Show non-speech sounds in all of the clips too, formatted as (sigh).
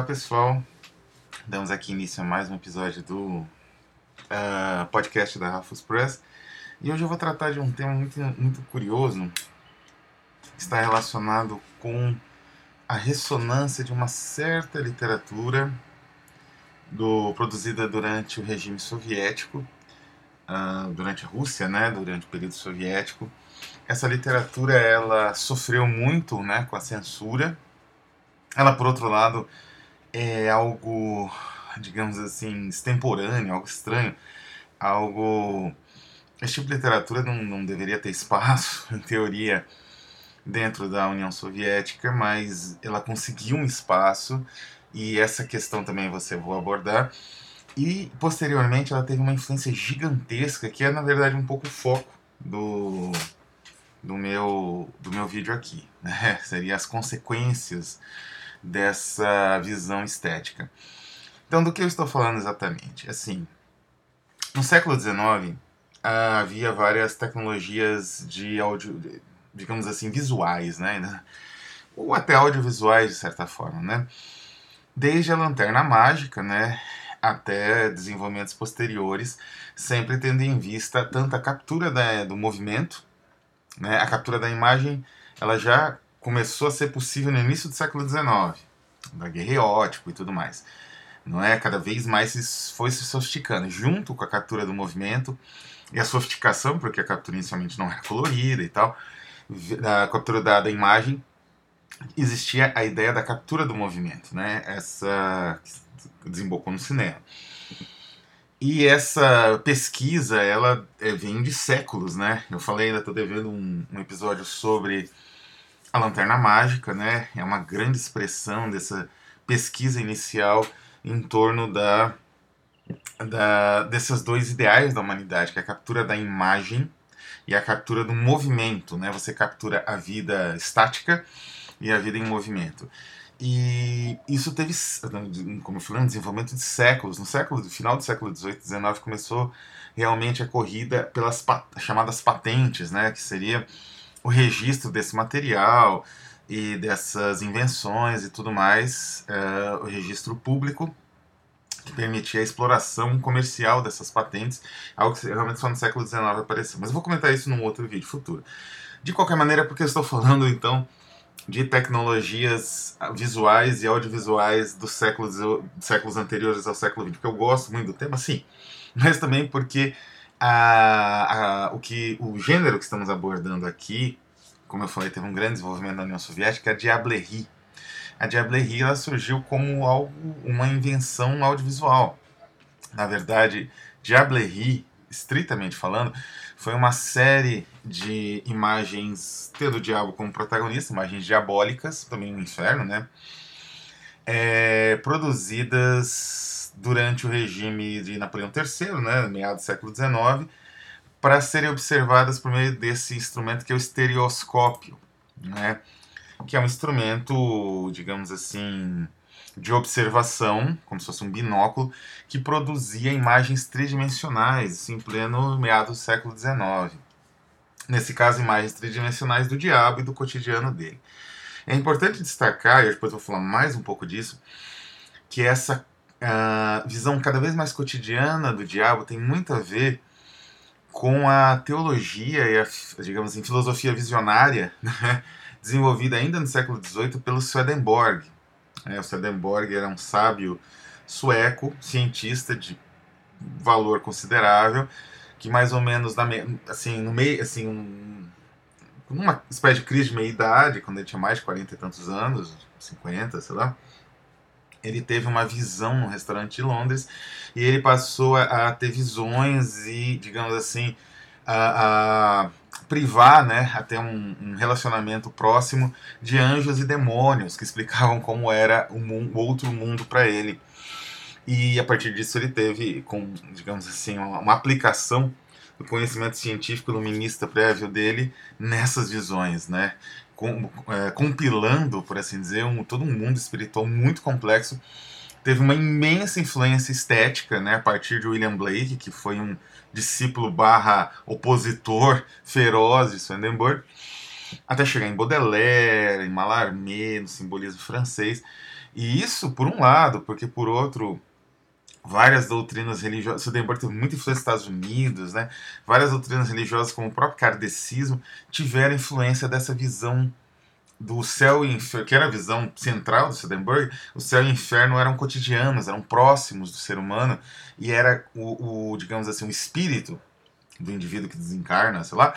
Olá pessoal, damos aqui início a mais um episódio do uh, podcast da Rafus Press e hoje eu vou tratar de um tema muito, muito curioso está relacionado com a ressonância de uma certa literatura do, produzida durante o regime soviético, uh, durante a Rússia, né, durante o período soviético. Essa literatura ela sofreu muito né, com a censura. Ela, por outro lado, é algo, digamos assim, extemporâneo, algo estranho, algo. Esse tipo de literatura não, não deveria ter espaço, (laughs) em teoria, dentro da União Soviética, mas ela conseguiu um espaço e essa questão também você vou abordar. E posteriormente ela teve uma influência gigantesca, que é na verdade um pouco o foco do, do, meu, do meu vídeo aqui. (laughs) Né? Seria as consequências dessa visão estética. Então, do que eu estou falando exatamente? Assim, no século XIX havia várias tecnologias de áudio, digamos assim, visuais, né? Ou até audiovisuais, de certa forma, né? Desde a lanterna mágica, né? Até desenvolvimentos posteriores, sempre tendo em vista tanto a captura da, do movimento, né? A captura da imagem, ela já começou a ser possível no início do século XIX, daguerreótipo e tudo mais. Não é? Cada vez mais foi se sofisticando, junto com a captura do movimento e a sofisticação, porque a captura inicialmente não era colorida e tal, a captura da, da imagem, existia a ideia da captura do movimento, né? Essa desembocou no cinema. E essa pesquisa, ela é, vem de séculos, né? Eu falei, ainda estou devendo um, um episódio sobre a Lanterna Mágica, né, é uma grande expressão dessa pesquisa inicial em torno da, da, desses dois ideais da humanidade, que é a captura da imagem e a captura do movimento. Né? Você captura a vida estática e a vida em movimento. E isso teve, como eu falei, um desenvolvimento de séculos. No século, no final do século XVIII, XIX começou realmente a corrida pelas chamadas patentes, né, que seria o registro desse material e dessas invenções e tudo mais, é, o registro público que permitia a exploração comercial dessas patentes, algo que realmente só no século XIX apareceu. Mas eu vou comentar isso num outro vídeo futuro. De qualquer maneira, porque eu estou falando então de tecnologias visuais e audiovisuais dos séculos, séculos anteriores ao século XX, porque eu gosto muito do tema, sim, mas também porque a, a, o, que, o gênero que estamos abordando aqui, como eu falei, teve um grande desenvolvimento na União Soviética, é a diablerie. A diablerie ela surgiu como algo, uma invenção audiovisual. Na verdade, diablerie, estritamente falando, foi uma série de imagens tendo o diabo como protagonista, imagens diabólicas, também no inferno, né? É, produzidas durante o regime de Napoleão III, né, meados do século XIX, para serem observadas por meio desse instrumento que é o estereoscópio, né, que é um instrumento, digamos assim, de observação, como se fosse um binóculo, que produzia imagens tridimensionais, assim, em pleno meados do século XIX. Nesse caso, imagens tridimensionais do diabo e do cotidiano dele. É importante destacar, e depois vou falar mais um pouco disso, que essa a visão cada vez mais cotidiana do diabo tem muito a ver com a teologia e a, digamos assim, filosofia visionária (laughs) né, desenvolvida ainda no século XVIII pelo Swedenborg. É, o Swedenborg era um sábio sueco, cientista de valor considerável, que mais ou menos na, assim, no meio, assim, um, numa espécie de crise de meia-idade, quando ele tinha mais de 40 e tantos anos, 50, sei lá, ele teve uma visão no restaurante de Londres e ele passou a, a ter visões e, digamos assim, a, a privar, né, até um, um, relacionamento próximo de anjos e demônios que explicavam como era o, o outro mundo para ele. E a partir disso ele teve, com, digamos assim, uma, uma aplicação do conhecimento científico iluminista prévio dele nessas visões, né? Com, é, compilando, por assim dizer, um, todo um mundo espiritual muito complexo. Teve uma imensa influência estética né, a partir de William Blake, que foi um discípulo barra opositor feroz de Swedenborg, até chegar em Baudelaire, em Mallarmé, no simbolismo francês. E isso por um lado, porque por outro, várias doutrinas religiosas, Swedenborg teve muita influência nos Estados Unidos, né? várias doutrinas religiosas, como o próprio kardecismo, tiveram influência dessa visão do céu e inferno, que era a visão central do Swedenborg, o céu e o inferno eram cotidianos, eram próximos do ser humano, e era o, o digamos assim, o espírito do indivíduo que desencarna, sei lá,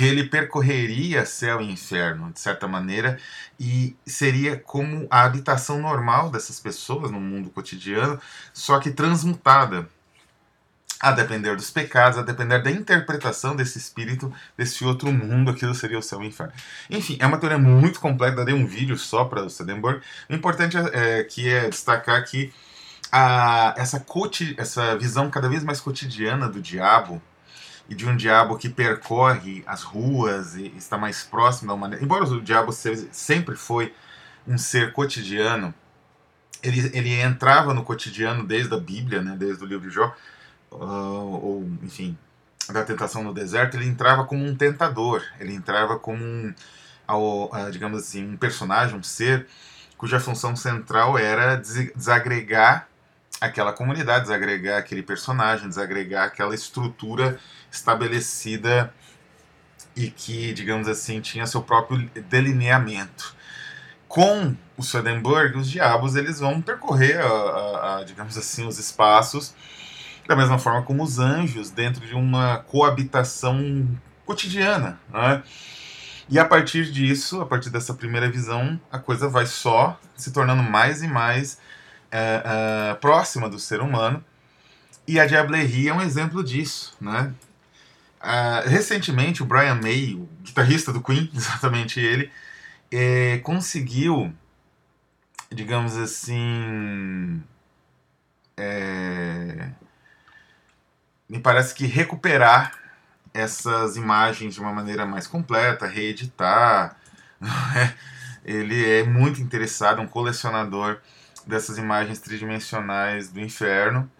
ele percorreria céu e inferno, de certa maneira, e seria como a habitação normal dessas pessoas no mundo cotidiano, só que transmutada. A depender dos pecados, a depender da interpretação desse espírito, desse outro mundo, aquilo seria o céu e o inferno. Enfim, é uma teoria muito completa, dei um vídeo só para o Sedenborg. O importante é, é, que é destacar que a, essa, essa visão cada vez mais cotidiana do diabo, e de um diabo que percorre as ruas e está mais próximo da humanidade. Embora o diabo sempre foi um ser cotidiano, ele, ele entrava no cotidiano desde a Bíblia, né, desde o livro de Jó, uh, ou enfim, da tentação no deserto, ele entrava como um tentador, ele entrava como um, uh, digamos assim, um personagem, um ser cuja função central era desagregar aquela comunidade, desagregar aquele personagem, desagregar aquela estrutura estabelecida e que, digamos assim, tinha seu próprio delineamento. Com o Swedenborg, os diabos eles vão percorrer, a, a, a, digamos assim, os espaços da mesma forma como os anjos dentro de uma coabitação cotidiana, né? E a partir disso, a partir dessa primeira visão, a coisa vai só se tornando mais e mais é, é, próxima do ser humano. E a diablerie é um exemplo disso, né? Uh, recentemente, o Brian May, o guitarrista do Queen, (laughs) exatamente ele, é, conseguiu, digamos assim, é, me parece que recuperar essas imagens de uma maneira mais completa, reeditar. (laughs) Né? Ele é muito interessado, um colecionador dessas imagens tridimensionais do inferno,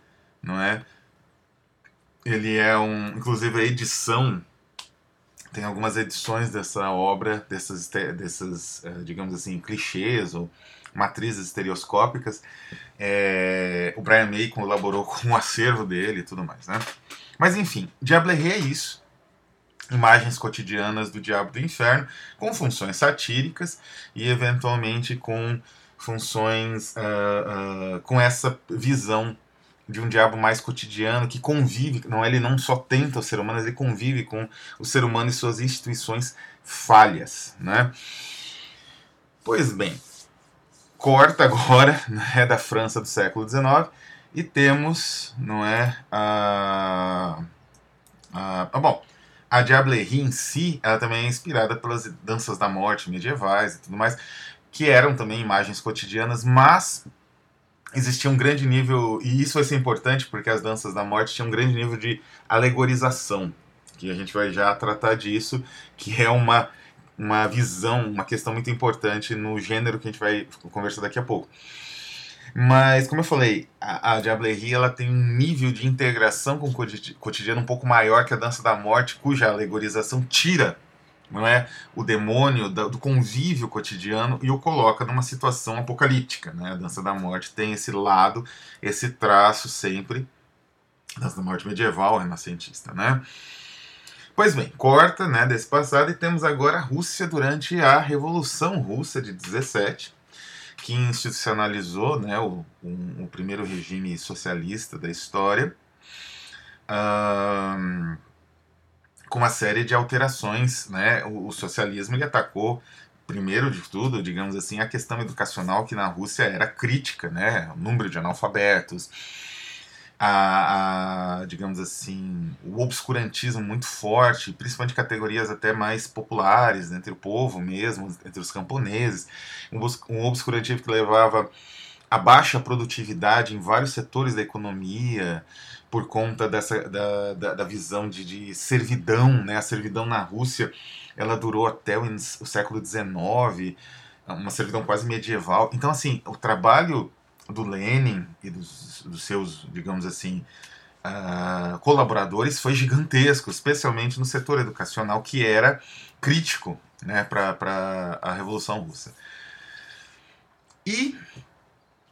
não é? Ele é um, inclusive a edição tem algumas edições dessa obra, dessas, dessas eh, digamos assim, clichês ou matrizes estereoscópicas. É, o Brian May colaborou (laughs) com o acervo dele e tudo mais, né? Mas enfim, Diablerie é isso. Imagens cotidianas do Diabo do Inferno, com funções satíricas e eventualmente com funções uh, uh, com essa visão de um diabo mais cotidiano que convive, não ele não só tenta o ser humano, ele convive com o ser humano e suas instituições falhas, né? Pois bem, corta agora, (laughs) né, da França do século XIX e temos, não é, a, a, a bom, a Diablerie em si, ela também é inspirada pelas danças da morte medievais e tudo mais, que eram também imagens cotidianas, mas existia um grande nível, e isso vai ser importante porque as danças da morte tinham um grande nível de alegorização, que a gente vai já tratar disso, que é uma, uma visão, uma questão muito importante no gênero que a gente vai conversar daqui a pouco. Mas, como eu falei, a, a Diablerie ela tem um nível de integração com o cotidiano um pouco maior que a Dança da Morte, cuja alegorização tira não é o demônio do convívio cotidiano e o coloca numa situação apocalíptica, né? A dança da morte tem esse lado, esse traço sempre dança da morte medieval, renascentista, né? Pois bem, corta, né, desse passado e temos agora a Rússia durante a Revolução Russa de 17, que institucionalizou, né, o, um, o primeiro regime socialista da história. Um, com uma série de alterações, né? O, o, socialismo ele atacou primeiro de tudo, digamos assim, a questão educacional que na Rússia era crítica, né? O número de analfabetos, a, a, digamos assim, o obscurantismo muito forte, principalmente categorias até mais populares entre o povo mesmo, entre os camponeses, um, um obscurantismo que levava a baixa produtividade em vários setores da economia, por conta dessa, da, da, da visão de, de, servidão, né? A servidão na Rússia, ela durou até o, o século XIX, uma servidão quase medieval. Então, assim, o trabalho do Lenin e dos, dos seus, digamos assim, uh, colaboradores foi gigantesco, especialmente no setor educacional, que era crítico né, para a Revolução Russa. E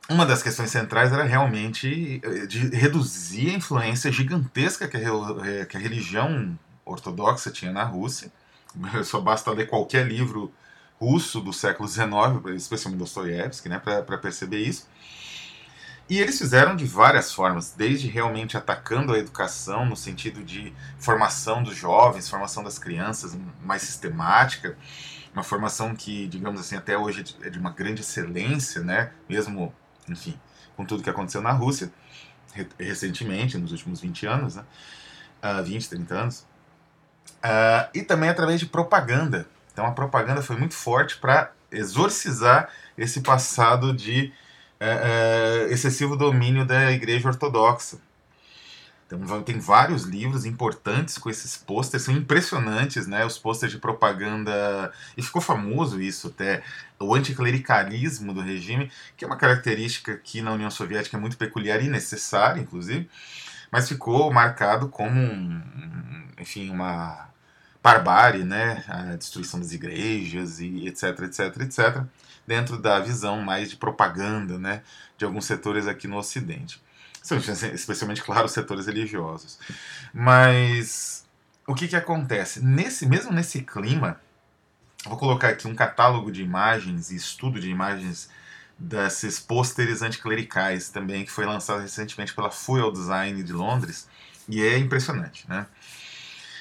uma das questões centrais era realmente eh, de reduzir a influência gigantesca que a, eh, que a religião ortodoxa tinha na Rússia. (laughs) Só basta ler qualquer livro russo do século XIX, especialmente Dostoiévski, né, para perceber isso. E eles fizeram de várias formas, desde realmente atacando a educação no sentido de formação dos jovens, formação das crianças mais sistemática, uma formação que, digamos assim, até hoje é de uma grande excelência, né? Mesmo, enfim, com tudo que aconteceu na Rússia recentemente, nos últimos 20 anos, né? Uh, 20, 30 anos. Uh, e também através de propaganda. Então a propaganda foi muito forte para exorcizar esse passado de é, excessivo domínio da Igreja Ortodoxa. Então, tem vários livros importantes com esses pôsteres, são impressionantes, né? Os pôsteres de propaganda. E ficou famoso isso até, o anticlericalismo do regime, que é uma característica que na União Soviética é muito peculiar e necessária, inclusive, mas ficou marcado como, um, enfim, uma barbárie, né? A destruição das igrejas e etc, etc, etc dentro da visão mais de propaganda né, de alguns setores aqui no Ocidente. Especialmente, claro, os setores religiosos. Mas o que, que acontece? Nesse, mesmo nesse clima, vou colocar aqui um catálogo de imagens e estudo de imagens desses pôsteres anticlericais também, que foi lançado recentemente pela Fuel Design de Londres, e é impressionante, né?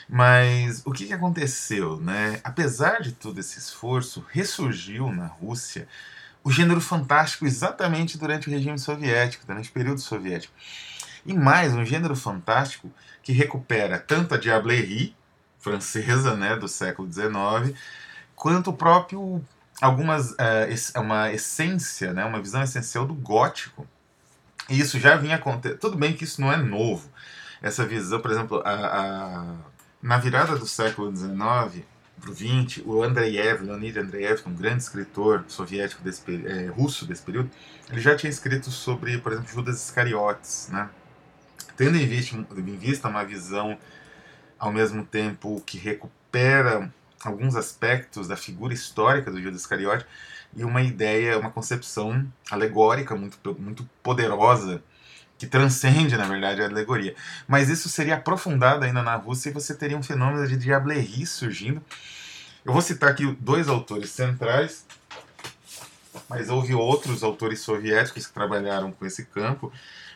Mas o que, que aconteceu? Né? Apesar de todo esse esforço, ressurgiu na Rússia o gênero fantástico exatamente durante o regime soviético, durante o período soviético. E mais, um gênero fantástico que recupera tanto a diablerie francesa né, do século XIX, quanto o próprio algumas uh, uma essência, né, uma visão essencial do gótico. E isso já vinha acontecendo. Tudo bem que isso não é novo. Essa visão, por exemplo, a, a na virada do século XIX para o XX, o Andreev, Leonid Andreev, é um grande escritor soviético desse, é, russo desse período, ele já tinha escrito sobre, por exemplo, Judas Iscariotes, né? Tendo em vista, em vista uma visão, ao mesmo tempo, que recupera alguns aspectos da figura histórica do Judas Iscariote e uma ideia, uma concepção alegórica muito, muito poderosa que transcende, na verdade, a alegoria. Mas isso seria aprofundado ainda na Rússia e você teria um fenômeno de diablerie surgindo. Eu vou citar aqui dois autores centrais, mas houve outros autores soviéticos que trabalharam com esse campo.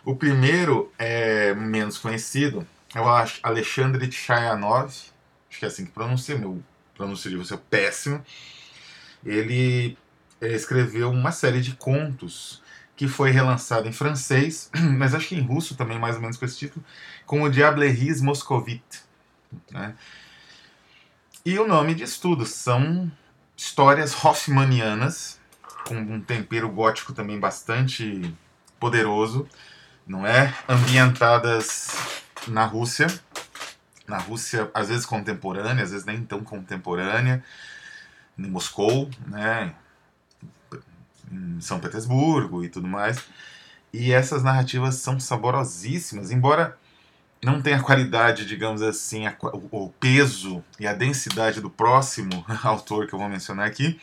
O primeiro é menos conhecido, é o Alexandre Chayanov, acho que é assim que pronuncia, meu pronúncio de você é péssimo. Ele é, escreveu uma série de contos que foi relançado em francês, (clears throat) mas acho que em russo também, mais ou menos com esse título, com o Diableries Moscovite. Né? E o nome de estudo são histórias hoffmanianas, com um tempero gótico também bastante poderoso, não é? Ambientadas na Rússia, na Rússia às vezes contemporânea, às vezes nem tão contemporânea, em Moscou, né? Em São Petersburgo e tudo mais. E essas narrativas são saborosíssimas, embora não tenha a qualidade, digamos assim, a, o peso e a densidade do próximo (laughs) autor que eu vou mencionar aqui.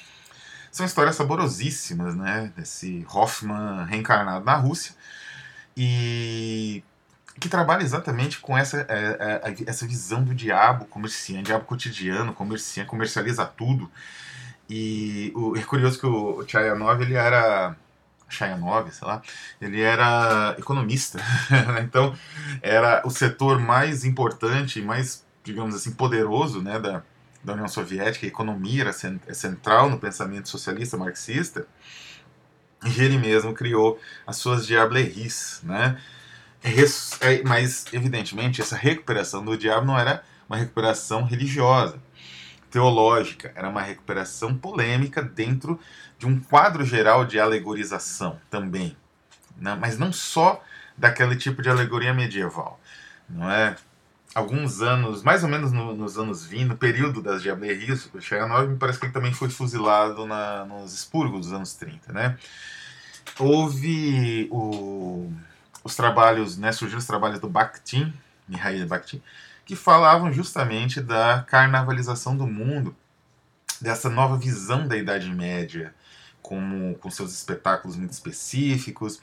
São histórias saborosíssimas, né? Desse Hoffman reencarnado na Rússia. E que trabalha exatamente com essa, é, é, essa visão do diabo comerciante, diabo cotidiano, comerciante, comercializa tudo. E o, é curioso que o Chayanov, ele era... Chayanov, sei lá, ele era economista, (laughs) então era o setor mais importante, mais, digamos assim, poderoso né, da, da União Soviética, a economia era é central no pensamento socialista marxista, e ele mesmo criou as suas diableries, né? É, mas, evidentemente, essa recuperação do diabo não era uma recuperação religiosa, teológica, era uma recuperação polêmica dentro de um quadro geral de alegorização também, né? mas não só daquele tipo de alegoria medieval, não é? Alguns anos, mais ou menos no, nos anos 20, no período das diableries, o Chayanov me parece que ele também foi fuzilado na, nos expurgos dos anos 30, né? Houve o, os trabalhos, né, surgiram os trabalhos do Bakhtin, Mikhail Bakhtin, que falavam justamente da carnavalização do mundo, dessa nova visão da Idade Média, como com seus espetáculos muito específicos,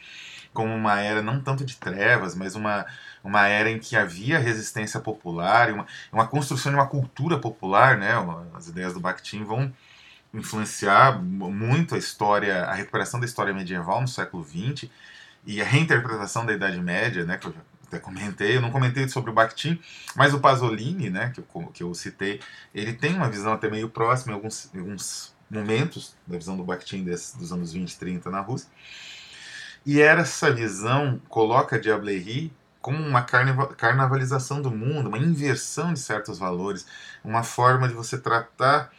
como uma era não tanto de trevas, mas uma, uma era em que havia resistência popular, uma, uma construção de uma cultura popular, né? As ideias do Bakhtin vão influenciar muito a história, a recuperação da história medieval no século XX e a reinterpretação da Idade Média, né? Que eu já até comentei, eu não comentei sobre o Bakhtin, mas o Pasolini, né? Que eu, que eu citei, ele tem uma visão até meio próxima em alguns, alguns momentos da visão do Bakhtin desse, dos anos 20 e 30 na Rússia. E essa visão coloca Diablerie como uma carnavalização do mundo, uma inversão de certos valores, uma forma de você tratar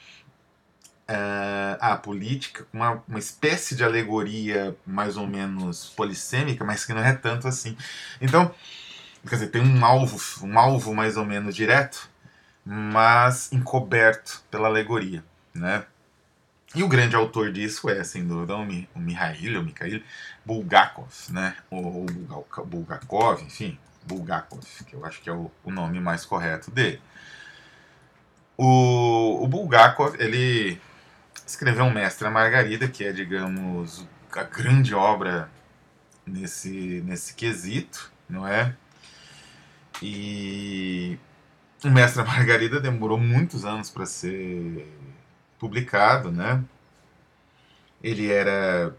uh, a política com uma, uma espécie de alegoria mais ou menos polissêmica, mas que não é tanto assim. Então, quer dizer, tem um alvo, um alvo mais ou menos direto, mas encoberto pela alegoria, né? E o grande autor disso é, sem dúvida, o, Mi, o Mihail, o Mikhail Bulgakov, né? Ou Bulgakov, enfim, Bulgakov, que eu acho que é o, o nome mais correto dele. O, o Bulgakov, ele escreveu um Mestre a Margarida, que é, digamos, a grande obra nesse, nesse quesito, não é? E o Mestre Margarida demorou muitos anos para ser publicado, né? Ele era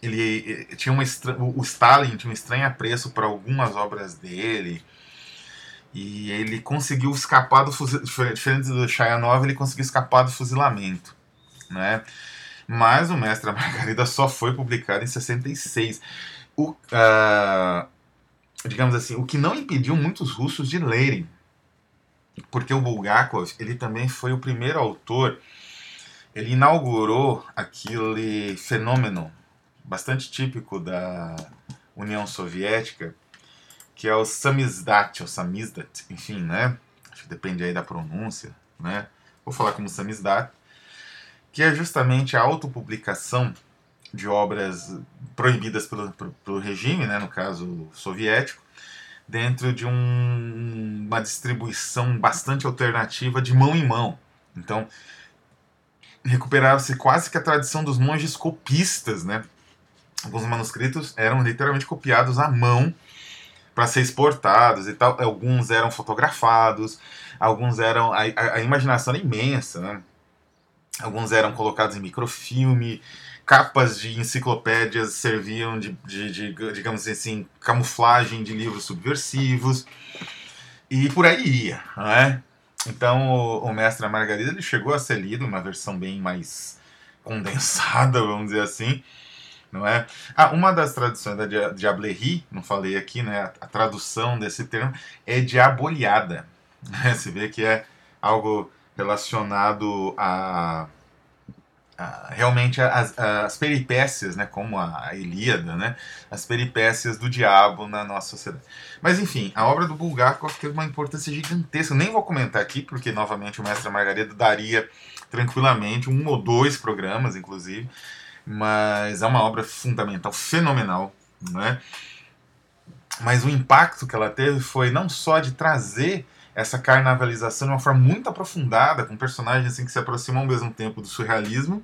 ele tinha uma o Stalin tinha um estranho apreço por algumas obras dele e ele conseguiu escapar do diferente do Chayanov, ele conseguiu escapar do fuzilamento, né? Mas o Mestre Margarida só foi publicado em 66. O, uh, digamos assim, o que não impediu muitos russos de lerem porque o Bulgakov ele também foi o primeiro autor, ele inaugurou aquele fenômeno bastante típico da União Soviética, que é o samizdat, ou samizdat, enfim, né? Depende aí da pronúncia, né? Vou falar como samizdat, que é justamente a autopublicação de obras proibidas pelo, pelo regime, né? No caso soviético, dentro de um, uma distribuição bastante alternativa de mão em mão. Então, recuperava-se quase que a tradição dos monges copistas, né? Alguns manuscritos eram literalmente copiados à mão para ser exportados e tal. Alguns eram fotografados, alguns eram. A, a, imaginação era imensa, né? Alguns eram colocados em microfilme, capas de enciclopédias serviam de, de, de, digamos assim, camuflagem de livros subversivos e por aí ia, não é? Então o, o Mestre da Margarida ele chegou a ser lido uma versão bem mais condensada, vamos dizer assim, não é? Ah, uma das traduções da Diablerie, não falei aqui, né? A, tradução desse termo é diaboliada. Né? Você vê que é algo relacionado a Realmente as, as, peripécias, né, como a Ilíada, né, as peripécias do diabo na nossa sociedade. Mas enfim, a obra do Bulgakov tem uma importância gigantesca. Nem vou comentar aqui, porque novamente o Mestre Margarida daria tranquilamente um ou dois programas, inclusive, mas é uma obra fundamental, fenomenal, né? Mas o impacto que ela teve foi não só de trazer essa carnavalização de uma forma muito aprofundada, com personagens assim, que se aproximam ao mesmo tempo do surrealismo,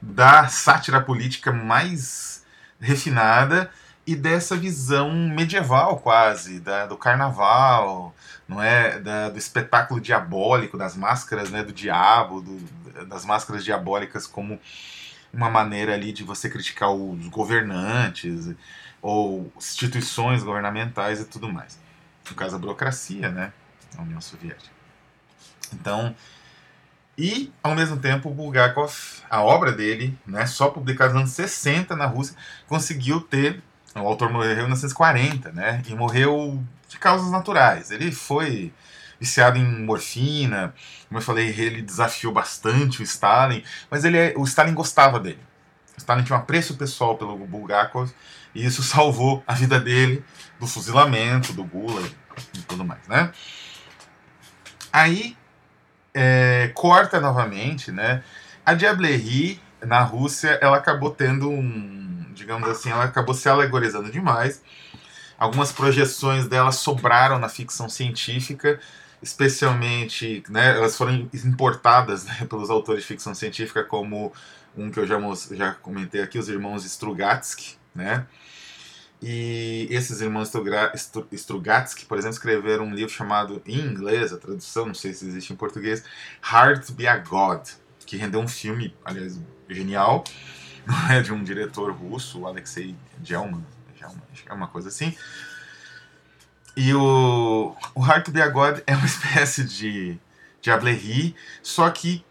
da sátira política mais refinada e dessa visão medieval quase, da, do carnaval, não é, da, do espetáculo diabólico, das máscaras né, do diabo, do, das máscaras diabólicas como uma maneira ali de você criticar os governantes ou instituições governamentais e tudo mais. No caso, a burocracia, né? Na União Soviética. Então, e ao mesmo tempo, Bulgakov, a obra dele, né, só publicada nos anos 60 na Rússia, conseguiu ter. O autor morreu em 1940, né? E morreu de causas naturais. Ele foi viciado em morfina, como eu falei, ele desafiou bastante o Stalin, mas ele, é, o Stalin gostava dele. O Stalin tinha um apreço pessoal pelo Bulgakov e isso (laughs) salvou a vida dele do fuzilamento, do Gulag e tudo mais, né? Aí é, corta novamente, né? A Diablerie na Rússia, ela acabou tendo um, digamos assim, ela acabou se alegorizando demais. Algumas projeções dela sobraram na ficção científica, especialmente, né, elas foram importadas (laughs) né, pelos autores de ficção científica como um que eu já, já comentei aqui, os irmãos Strugatsky, né? E esses irmãos Strugatsky, por exemplo, escreveram um livro chamado, em inglês, a tradução, não sei se existe em português, Heart Be a God, que rendeu um filme, aliás, genial, (laughs) não é de um diretor russo, Alexei Gelman, é uma coisa assim. E o, o Heart Be a God é uma (laughs) espécie de Diablerie, só que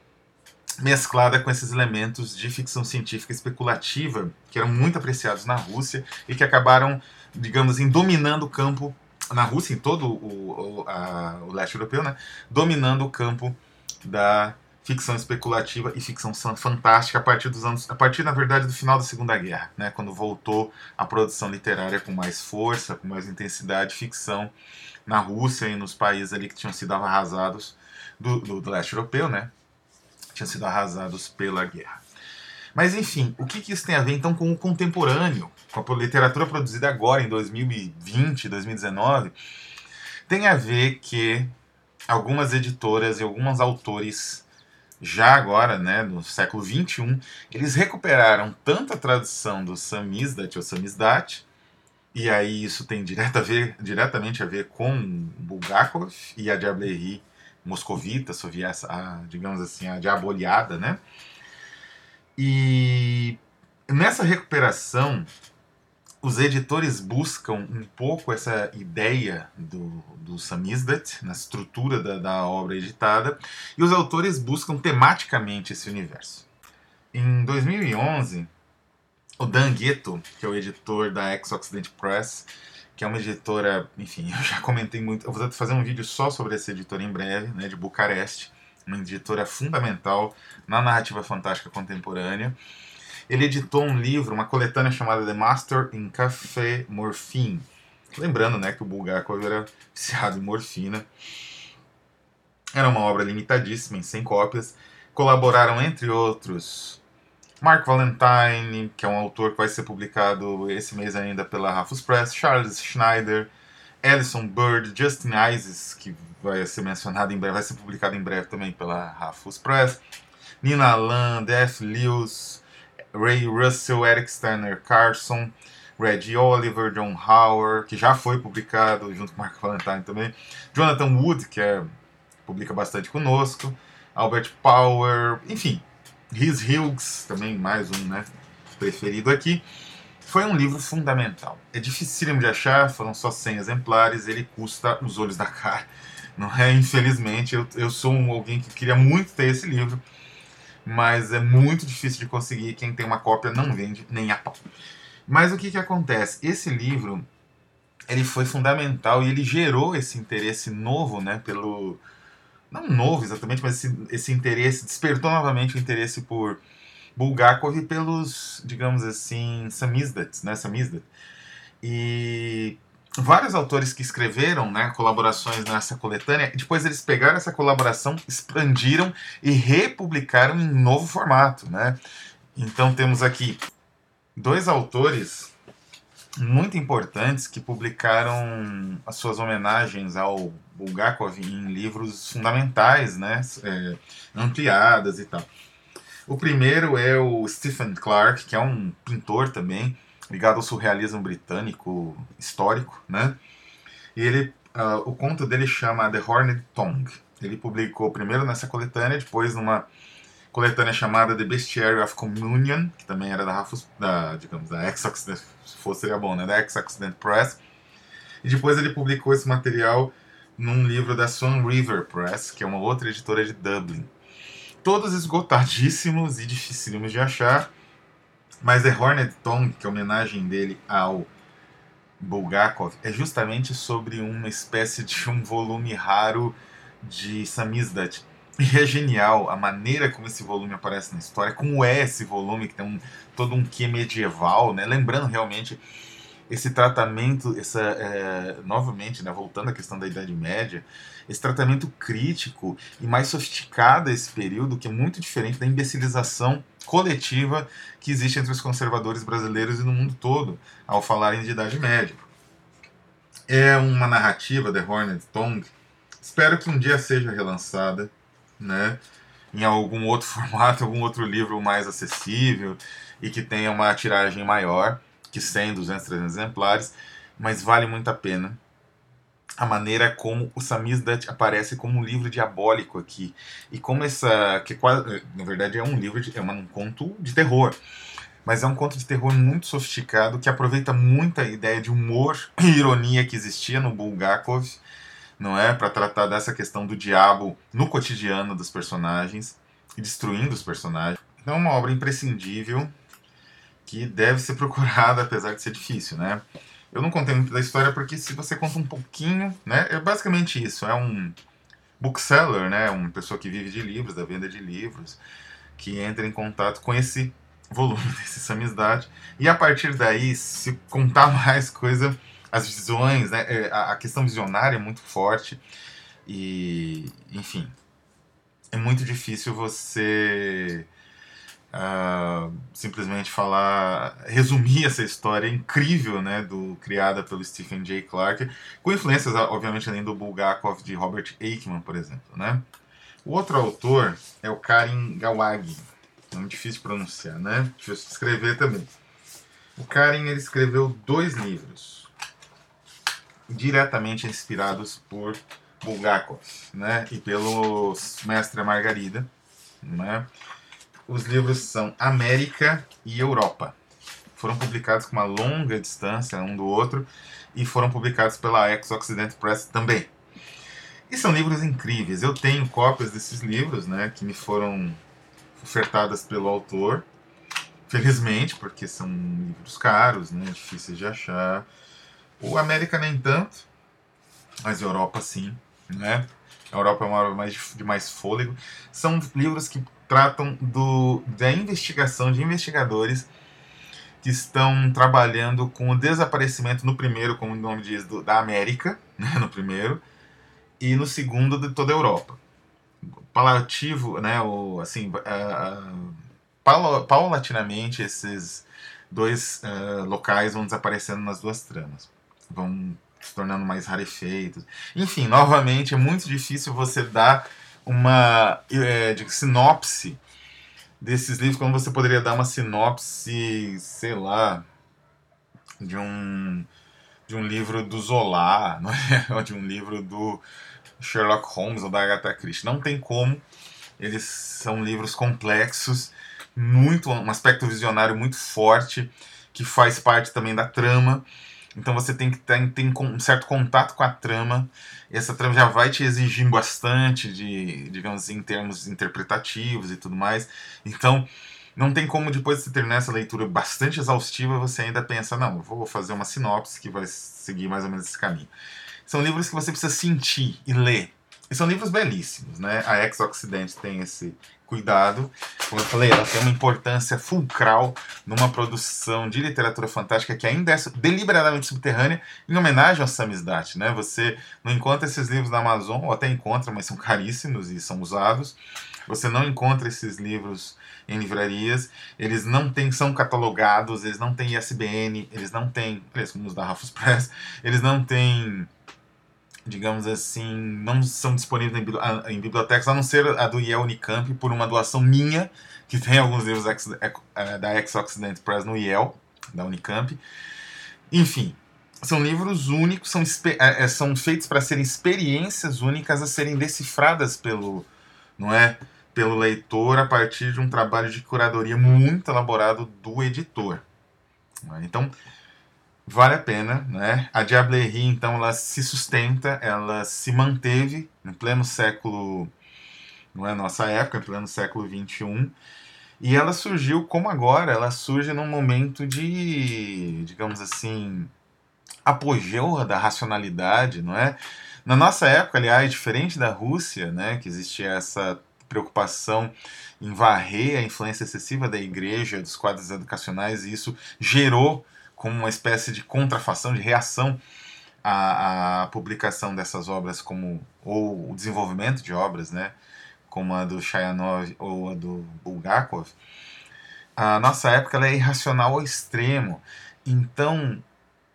mesclada com esses elementos de ficção científica especulativa que eram muito apreciados na Rússia e que acabaram, digamos, dominando o campo na Rússia, em todo o, o, a, o leste europeu, né, dominando o campo da ficção especulativa e ficção fantástica a partir dos anos, a partir na verdade do final da Segunda Guerra, né, quando voltou a produção literária com mais força, com mais intensidade, ficção na Rússia e nos países ali que tinham sido arrasados do, do, do leste europeu, né, tinham sido arrasados pela guerra. Mas enfim, o que, que isso tem a ver então com o contemporâneo, com a literatura produzida agora em 2020, 2019? Tem a ver que algumas editoras e alguns autores já agora, né, no século 21, eles recuperaram tanto a tradução do samizdat ou samizdat, e aí isso tem direto a ver, diretamente a ver com Bulgakov e a Diablerie moscovita, soviética, a, digamos assim, a diaboliada, né? E nessa recuperação, os editores buscam um pouco essa ideia do, do samizdat, na estrutura da, da obra editada, e os autores buscam tematicamente esse universo. Em 2011, o Dan Ghetto, que é o editor da Ex-Occident Press, que é uma editora, enfim, (laughs) eu já comentei muito, eu vou fazer um vídeo só sobre essa editora em breve, né, de Bucareste, uma editora fundamental na narrativa fantástica contemporânea. Ele editou um livro, uma coletânea chamada The Master in Café Morphine. Lembrando, né, que o Bulgakov era viciado em morfina. Era uma obra limitadíssima, em 100 cópias. Colaboraram, entre outros, Mark Valentine, que é um autor que vai ser publicado esse mês ainda pela Rafus Press, Charles Schneider, Alison Bird, Justin Isis, que vai ser mencionado em breve, vai ser publicado em breve também pela Rafus Press, Nina Land, F. Lewis, Ray Russell, Eric Steiner Carson, Reggie Oliver, John Howard, que já foi publicado junto com Mark Valentine também, Jonathan Wood, que é, publica bastante conosco, Albert Power, enfim, Rhys Hughes, também mais um, né, preferido aqui. Foi um livro fundamental. É dificílimo de achar, foram só 100 exemplares, ele custa os olhos da cara. (laughs) Não é? Infelizmente, eu, eu sou um, alguém que queria muito ter esse livro, mas é muito difícil de conseguir. Quem tem uma cópia não vende nem a pau. Mas o que, que acontece? Esse livro ele foi fundamental e ele gerou esse interesse novo né, pelo, não novo exatamente, mas esse, esse interesse, despertou novamente o interesse por Bulgakov pelos, digamos assim, samizdats, né, samizdat. E vários autores que escreveram né, colaborações nessa coletânea, depois eles pegaram essa colaboração, expandiram e republicaram em novo formato. Né? Então temos aqui dois autores muito importantes que publicaram as suas homenagens ao Bulgakov em livros fundamentais, né, é, ampliadas e tal. O primeiro é o Stephen Clark, que é um pintor também, ligado ao surrealismo britânico histórico, né? E ele, uh, o conto dele chama The Horned Tongue. Ele publicou primeiro nessa coletânea, depois numa coletânea chamada The Bestiary of Communion, que também era da da, digamos, da Ex-Occident, se fosse seria bom, né, da Ex-Occident Press. E depois ele publicou esse material num livro da Swan River Press, que é uma outra editora de Dublin. Todos esgotadíssimos e dificílimos de achar, mas The Hornet Tongue, que é a homenagem dele ao Bulgakov, é justamente sobre uma espécie de um volume raro de samizdat. E (laughs) é genial a maneira como esse volume aparece na história, como é esse volume, que tem um, todo um quê medieval, né? lembrando realmente esse tratamento, essa, é, novamente, né, voltando à questão da Idade Média, esse tratamento crítico e mais sofisticado a esse período, que é muito diferente da imbecilização coletiva que existe entre os conservadores brasileiros e no mundo todo ao falarem de Idade Média. É uma narrativa, The Hornet Tongue, espero que um dia seja relançada, né? em algum outro (laughs) formato, algum outro livro mais acessível e que tenha uma tiragem maior que 100, 200, 300 exemplares, mas vale muito a pena a maneira como o Samizdat aparece como um livro diabólico aqui e como essa que quase, na verdade é um livro de, é um conto de terror mas é um conto de terror muito sofisticado que aproveita muito a ideia de humor e ironia que existia no Bulgakov não é? Para tratar dessa questão do diabo no cotidiano dos personagens e destruindo os personagens. Então é uma obra imprescindível que deve ser (laughs) procurada apesar de ser difícil né? Eu não contei muito da história porque se você conta um pouquinho, né, é basicamente isso, é um bookseller, né, uma pessoa que vive de livros, da venda de livros, que entra em contato com esse (laughs) volume desse samizdat. E a partir daí, se contar (laughs) mais coisa, as visões, né, é, a questão visionária é muito forte e, enfim, é muito difícil você uh, simplesmente falar, resumir essa história incrível, né, do criada pelo Stephen J. Clarke, com influências, obviamente, além do Bulgakov de Robert Aikman, por exemplo, né. O outro autor é o Karim Gawagi, nome difícil de pronunciar, né, difícil de escrever também. O Karim ele escreveu dois livros diretamente inspirados por Bulgakov, né, e pelo mestre Margarida, né, os livros são América e Europa. Foram publicados com uma longa distância um do outro e foram publicados pela Ex-Occident Press também. E são livros incríveis. Eu tenho cópias desses livros, né, que me foram ofertadas pelo autor. Felizmente, porque são livros caros, né, difíceis de achar. O América nem tanto, mas Europa sim, né? A Europa é uma obra mais de mais fôlego. São livros que tratam do, da investigação de investigadores que estão trabalhando com o desaparecimento no primeiro, como o nome diz, do, da América, (laughs) né, no primeiro, e no segundo de toda a Europa. Palativo, né, o, assim, uh, paulatinamente esses dois uh, locais vão desaparecendo nas duas tramas. Vão se tornando mais rarefeitos. Enfim, novamente, é muito difícil você dar uma é, de sinopse desses livros, como você poderia dar uma sinopse, sei lá, de um de um livro do Zola, (laughs) não é? ou de um livro do Sherlock Holmes ou da Agatha Christie. Não tem como. Eles são livros complexos, muito um aspecto visionário muito forte que faz parte também da trama. Então você tem que ter, ter um certo contato com a trama. Essa trama já vai te exigir bastante de, digamos assim, em termos interpretativos e tudo mais. Então, não tem como depois de terminar essa leitura bastante exaustiva, você ainda pensa, não, vou fazer uma sinopse que vai seguir mais ou menos esse caminho. São livros que você precisa sentir e ler. E são livros belíssimos, né? A Ex-Occidente tem esse cuidado. Como eu falei, ela tem uma importância fulcral numa produção de literatura fantástica que ainda é deliberadamente subterrânea, em homenagem ao samizdat. Né? Você não encontra esses livros na Amazon, ou até encontra, mas são caríssimos e são usados. Você não encontra esses livros em livrarias, eles não têm, são catalogados, eles não têm ISBN, eles não têm, como os da Rafus Press, eles não têm digamos assim, não são disponíveis em bibliotecas, a não ser a do Yale Unicamp, por uma doação minha, que tem alguns livros é, da Ex-Occident Press no Yale, da Unicamp. Enfim, são livros únicos, são, é, é, são feitos para serem experiências únicas a serem decifradas pelo, não é, pelo leitor a partir de um trabalho de curadoria muito elaborado do editor. Então, vale a pena, né? A Diablerie, então, ela se sustenta, ela se manteve no pleno século, não é nossa época, em pleno século 21, e ela surgiu como agora, ela surge num momento de, digamos assim, apogeu da racionalidade, não é? Na nossa época, aliás, diferente da Rússia, né, que existia essa preocupação em varrer a influência excessiva da igreja, dos quadros educacionais, e isso gerou como uma espécie de contrafação, de reação à, à, publicação dessas obras, como ou o desenvolvimento de obras, né, como a do Shayanov ou a do Bulgakov, a nossa época é irracional ao extremo. Então,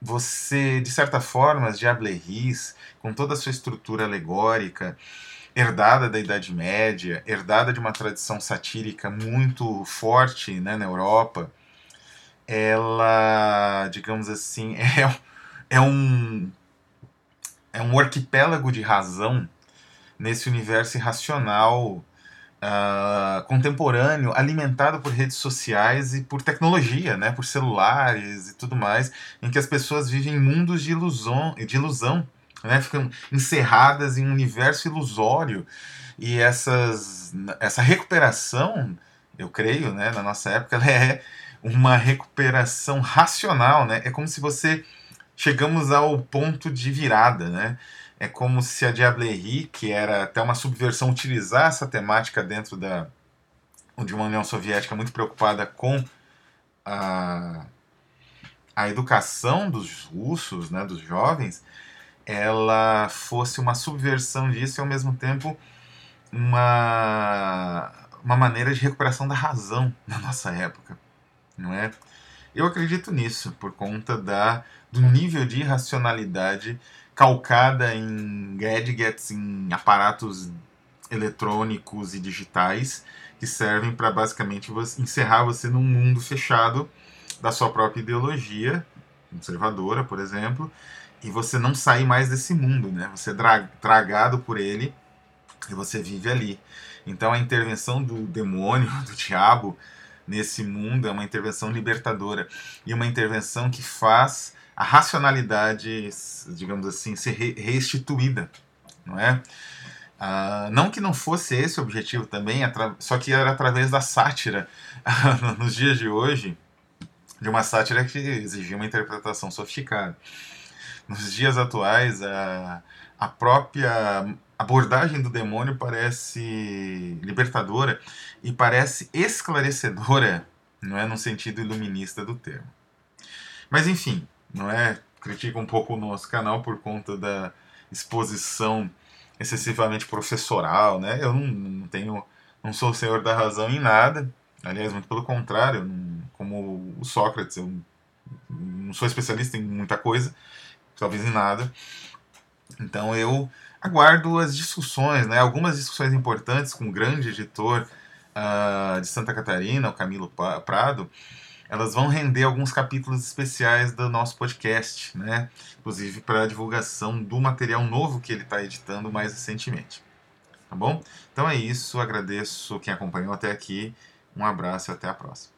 você, de certa forma, as Diableries, com toda a sua estrutura alegórica, herdada da Idade Média, herdada de uma tradição satírica muito forte né, na Europa, ela, digamos assim, (laughs) é, é um é um arquipélago de razão nesse universo irracional uh, contemporâneo, alimentado por redes sociais e por tecnologia, né, por celulares e tudo mais, em que as pessoas vivem mundos de ilusão, de ilusão né, ficam encerradas em um universo ilusório. E essas, essa recuperação, eu creio, né, na nossa época, ela é uma recuperação racional, né? É como se você chegamos ao ponto de virada, né? É como se a Diablerie, que era até uma subversão, utilizar essa temática dentro da de uma União Soviética muito preocupada com a, a educação dos russos, né, dos jovens, ela fosse uma subversão disso e ao mesmo tempo uma, uma maneira de recuperação da razão na nossa época, não é? Eu acredito nisso por conta da do nível de irracionalidade calcada em gadgets, em aparatos eletrônicos e digitais que servem para basicamente você, encerrar você num mundo fechado da sua própria ideologia conservadora, por exemplo, e você não sai mais desse mundo, né? Você é tragado por ele e você vive ali. Então a intervenção do demônio, (laughs) do diabo nesse mundo é uma intervenção libertadora e uma intervenção que faz a racionalidade, digamos assim, ser restituída, não é? Ah, não que não fosse esse o objetivo também, só que era através da sátira. (laughs) Nos dias de hoje, de uma sátira que exigia uma interpretação sofisticada nos dias atuais, a, a própria abordagem do demônio parece libertadora e parece esclarecedora, não é no sentido iluminista do termo. Mas enfim, não é? Critica um pouco o nosso canal por conta da exposição excessivamente professoral, né? Eu não, não tenho, não sou o senhor da razão em nada. Aliás, muito pelo contrário, como o Sócrates, eu não sou especialista em muita coisa, talvez em nada. Então eu aguardo as discussões, né? algumas discussões importantes com o grande editor uh, de Santa Catarina, o Camilo Prado, elas vão render alguns capítulos especiais do nosso podcast, né? inclusive para a divulgação do material novo que ele está editando mais recentemente. Tá bom? Então é isso, agradeço quem acompanhou até aqui, um abraço e até a próxima.